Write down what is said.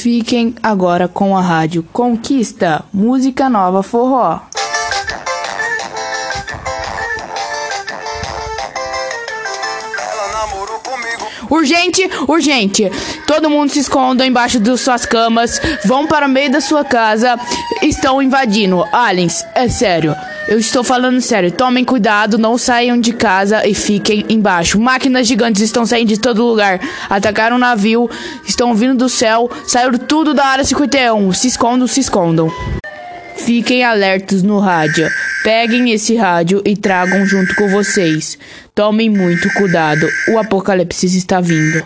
Fiquem agora com a rádio Conquista, música nova forró. Urgente, urgente. Todo mundo se esconda embaixo de suas camas. Vão para o meio da sua casa. Estão invadindo. Aliens, é sério. Eu estou falando sério. Tomem cuidado, não saiam de casa e fiquem embaixo. Máquinas gigantes estão saindo de todo lugar. Atacaram um navio, estão vindo do céu, saíram tudo da área 51. Se escondam, se escondam. Fiquem alertos no rádio. Peguem esse rádio e tragam junto com vocês. Tomem muito cuidado. O apocalipse está vindo.